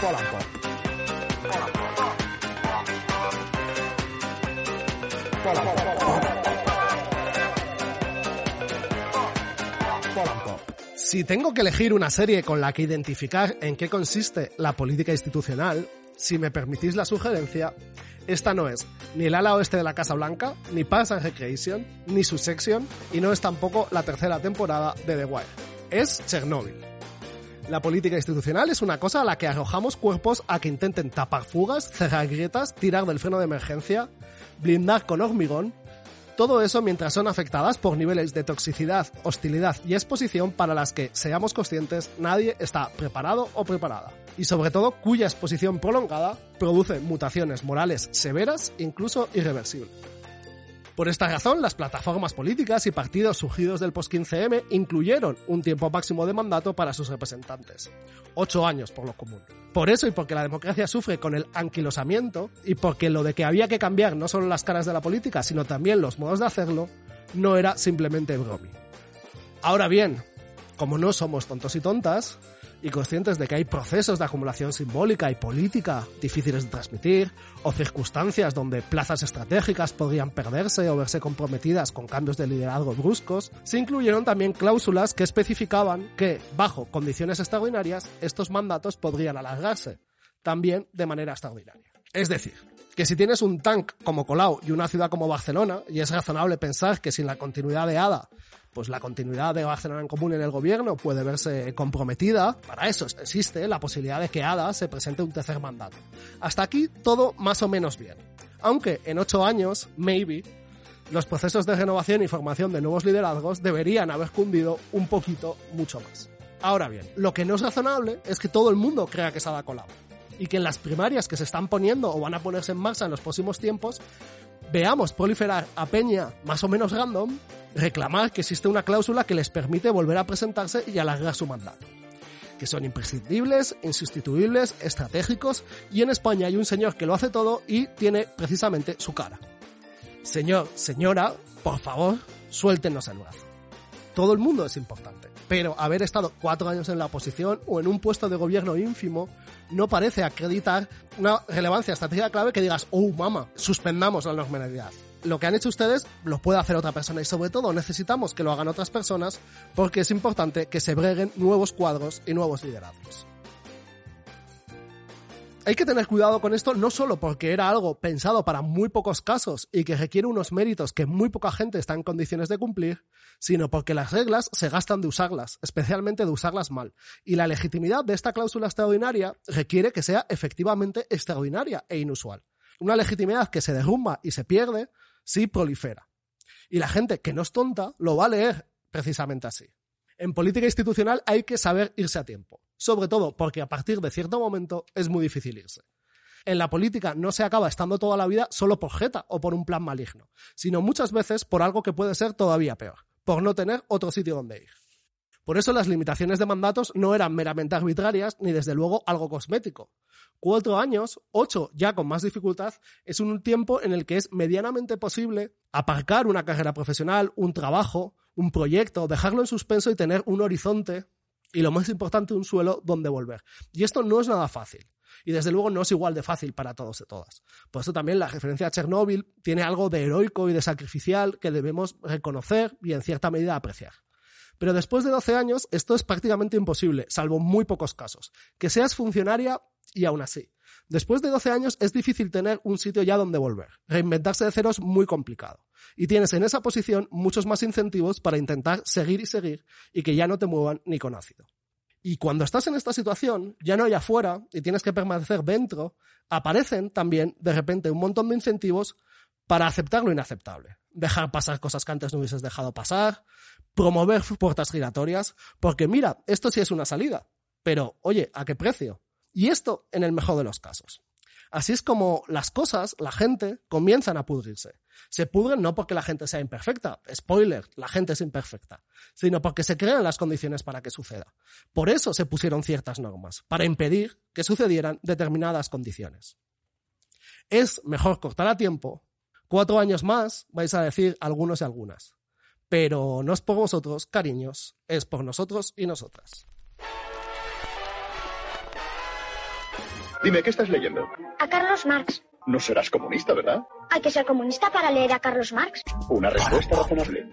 Polanco. Polanco. Si tengo que elegir una serie con la que identificar en qué consiste la política institucional, si me permitís la sugerencia, esta no es ni el ala oeste de la Casa Blanca, ni Parks and Recreation, ni su sección, y no es tampoco la tercera temporada de The Wire. Es Chernobyl. La política institucional es una cosa a la que arrojamos cuerpos a que intenten tapar fugas, cerrar grietas, tirar del freno de emergencia, blindar con hormigón, todo eso mientras son afectadas por niveles de toxicidad, hostilidad y exposición para las que, seamos conscientes, nadie está preparado o preparada. Y sobre todo cuya exposición prolongada produce mutaciones morales severas, incluso irreversibles. Por esta razón, las plataformas políticas y partidos surgidos del post-15M incluyeron un tiempo máximo de mandato para sus representantes. Ocho años por lo común. Por eso y porque la democracia sufre con el anquilosamiento y porque lo de que había que cambiar no solo las caras de la política, sino también los modos de hacerlo, no era simplemente bromi. Ahora bien, como no somos tontos y tontas, y conscientes de que hay procesos de acumulación simbólica y política difíciles de transmitir, o circunstancias donde plazas estratégicas podrían perderse o verse comprometidas con cambios de liderazgo bruscos, se incluyeron también cláusulas que especificaban que, bajo condiciones extraordinarias, estos mandatos podrían alargarse, también de manera extraordinaria. Es decir, que si tienes un tank como Colau y una ciudad como Barcelona, y es razonable pensar que sin la continuidad de ADA pues la continuidad de Barcelona en Común en el gobierno puede verse comprometida. Para eso existe la posibilidad de que ADA se presente un tercer mandato. Hasta aquí todo más o menos bien. Aunque en ocho años, maybe, los procesos de renovación y formación de nuevos liderazgos deberían haber cundido un poquito mucho más. Ahora bien, lo que no es razonable es que todo el mundo crea que es Ada Colau y que en las primarias que se están poniendo o van a ponerse en marcha en los próximos tiempos veamos proliferar a Peña más o menos random reclamar que existe una cláusula que les permite volver a presentarse y alargar su mandato. Que son imprescindibles, insustituibles, estratégicos y en España hay un señor que lo hace todo y tiene precisamente su cara. Señor, señora, por favor, suéltenos el brazo. Todo el mundo es importante, pero haber estado cuatro años en la oposición o en un puesto de gobierno ínfimo no parece acreditar una relevancia estratégica clave que digas, oh mama, suspendamos la normalidad lo que han hecho ustedes lo puede hacer otra persona y sobre todo necesitamos que lo hagan otras personas porque es importante que se breguen nuevos cuadros y nuevos liderazgos. Hay que tener cuidado con esto no solo porque era algo pensado para muy pocos casos y que requiere unos méritos que muy poca gente está en condiciones de cumplir, sino porque las reglas se gastan de usarlas, especialmente de usarlas mal. Y la legitimidad de esta cláusula extraordinaria requiere que sea efectivamente extraordinaria e inusual. Una legitimidad que se derrumba y se pierde sí prolifera. Y la gente que no es tonta lo va a leer precisamente así. En política institucional hay que saber irse a tiempo, sobre todo porque a partir de cierto momento es muy difícil irse. En la política no se acaba estando toda la vida solo por jeta o por un plan maligno, sino muchas veces por algo que puede ser todavía peor, por no tener otro sitio donde ir. Por eso las limitaciones de mandatos no eran meramente arbitrarias ni desde luego algo cosmético. Cuatro años, ocho ya con más dificultad, es un tiempo en el que es medianamente posible aparcar una carrera profesional, un trabajo, un proyecto, dejarlo en suspenso y tener un horizonte y lo más importante, un suelo donde volver. Y esto no es nada fácil. Y desde luego no es igual de fácil para todos y todas. Por eso también la referencia a Chernóbil tiene algo de heroico y de sacrificial que debemos reconocer y en cierta medida apreciar. Pero después de 12 años, esto es prácticamente imposible, salvo muy pocos casos. Que seas funcionaria y aún así. Después de 12 años es difícil tener un sitio ya donde volver. Reinventarse de cero es muy complicado. Y tienes en esa posición muchos más incentivos para intentar seguir y seguir y que ya no te muevan ni con ácido. Y cuando estás en esta situación, ya no hay afuera y tienes que permanecer dentro, aparecen también de repente un montón de incentivos para aceptar lo inaceptable, dejar pasar cosas que antes no hubieses dejado pasar, promover puertas giratorias, porque mira, esto sí es una salida, pero oye, ¿a qué precio? Y esto en el mejor de los casos. Así es como las cosas, la gente, comienzan a pudrirse. Se pudren no porque la gente sea imperfecta, spoiler, la gente es imperfecta, sino porque se crean las condiciones para que suceda. Por eso se pusieron ciertas normas, para impedir que sucedieran determinadas condiciones. Es mejor cortar a tiempo. Cuatro años más, vais a decir algunos y algunas. Pero no es por vosotros, cariños, es por nosotros y nosotras. Dime, ¿qué estás leyendo? A Carlos Marx. No serás comunista, ¿verdad? Hay que ser comunista para leer a Carlos Marx. Una respuesta razonable.